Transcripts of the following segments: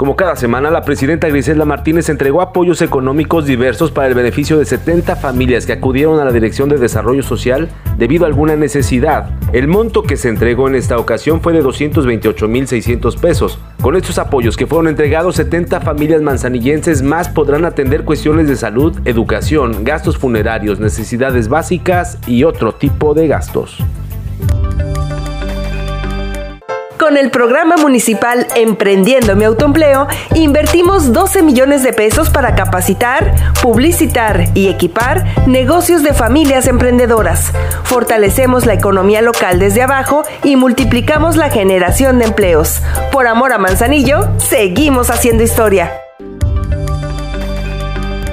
Como cada semana, la presidenta Griselda Martínez entregó apoyos económicos diversos para el beneficio de 70 familias que acudieron a la Dirección de Desarrollo Social debido a alguna necesidad. El monto que se entregó en esta ocasión fue de 228.600 pesos. Con estos apoyos que fueron entregados, 70 familias manzanillenses más podrán atender cuestiones de salud, educación, gastos funerarios, necesidades básicas y otro tipo de gastos. Con el programa municipal Emprendiendo mi autoempleo, invertimos 12 millones de pesos para capacitar, publicitar y equipar negocios de familias emprendedoras. Fortalecemos la economía local desde abajo y multiplicamos la generación de empleos. Por amor a Manzanillo, seguimos haciendo historia.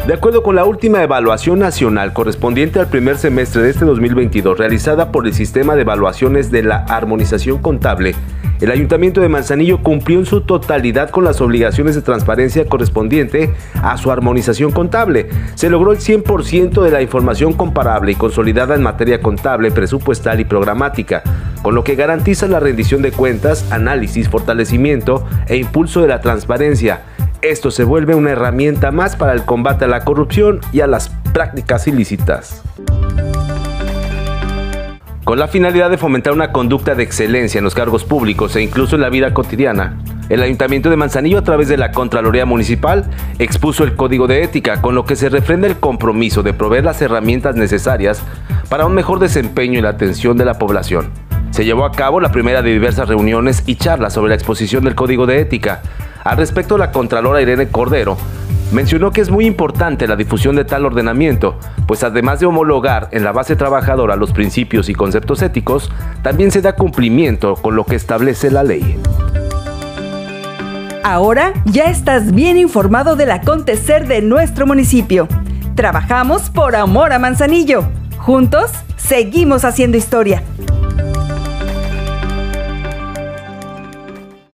De acuerdo con la última evaluación nacional correspondiente al primer semestre de este 2022 realizada por el Sistema de Evaluaciones de la Armonización Contable, el Ayuntamiento de Manzanillo cumplió en su totalidad con las obligaciones de transparencia correspondiente a su armonización contable. Se logró el 100% de la información comparable y consolidada en materia contable, presupuestal y programática, con lo que garantiza la rendición de cuentas, análisis, fortalecimiento e impulso de la transparencia. Esto se vuelve una herramienta más para el combate a la corrupción y a las prácticas ilícitas con la finalidad de fomentar una conducta de excelencia en los cargos públicos e incluso en la vida cotidiana. El Ayuntamiento de Manzanillo, a través de la Contraloría Municipal, expuso el Código de Ética, con lo que se refrenda el compromiso de proveer las herramientas necesarias para un mejor desempeño y la atención de la población. Se llevó a cabo la primera de diversas reuniones y charlas sobre la exposición del Código de Ética. Al respecto, la Contralora Irene Cordero Mencionó que es muy importante la difusión de tal ordenamiento, pues además de homologar en la base trabajadora los principios y conceptos éticos, también se da cumplimiento con lo que establece la ley. Ahora ya estás bien informado del acontecer de nuestro municipio. Trabajamos por amor a Manzanillo. Juntos, seguimos haciendo historia.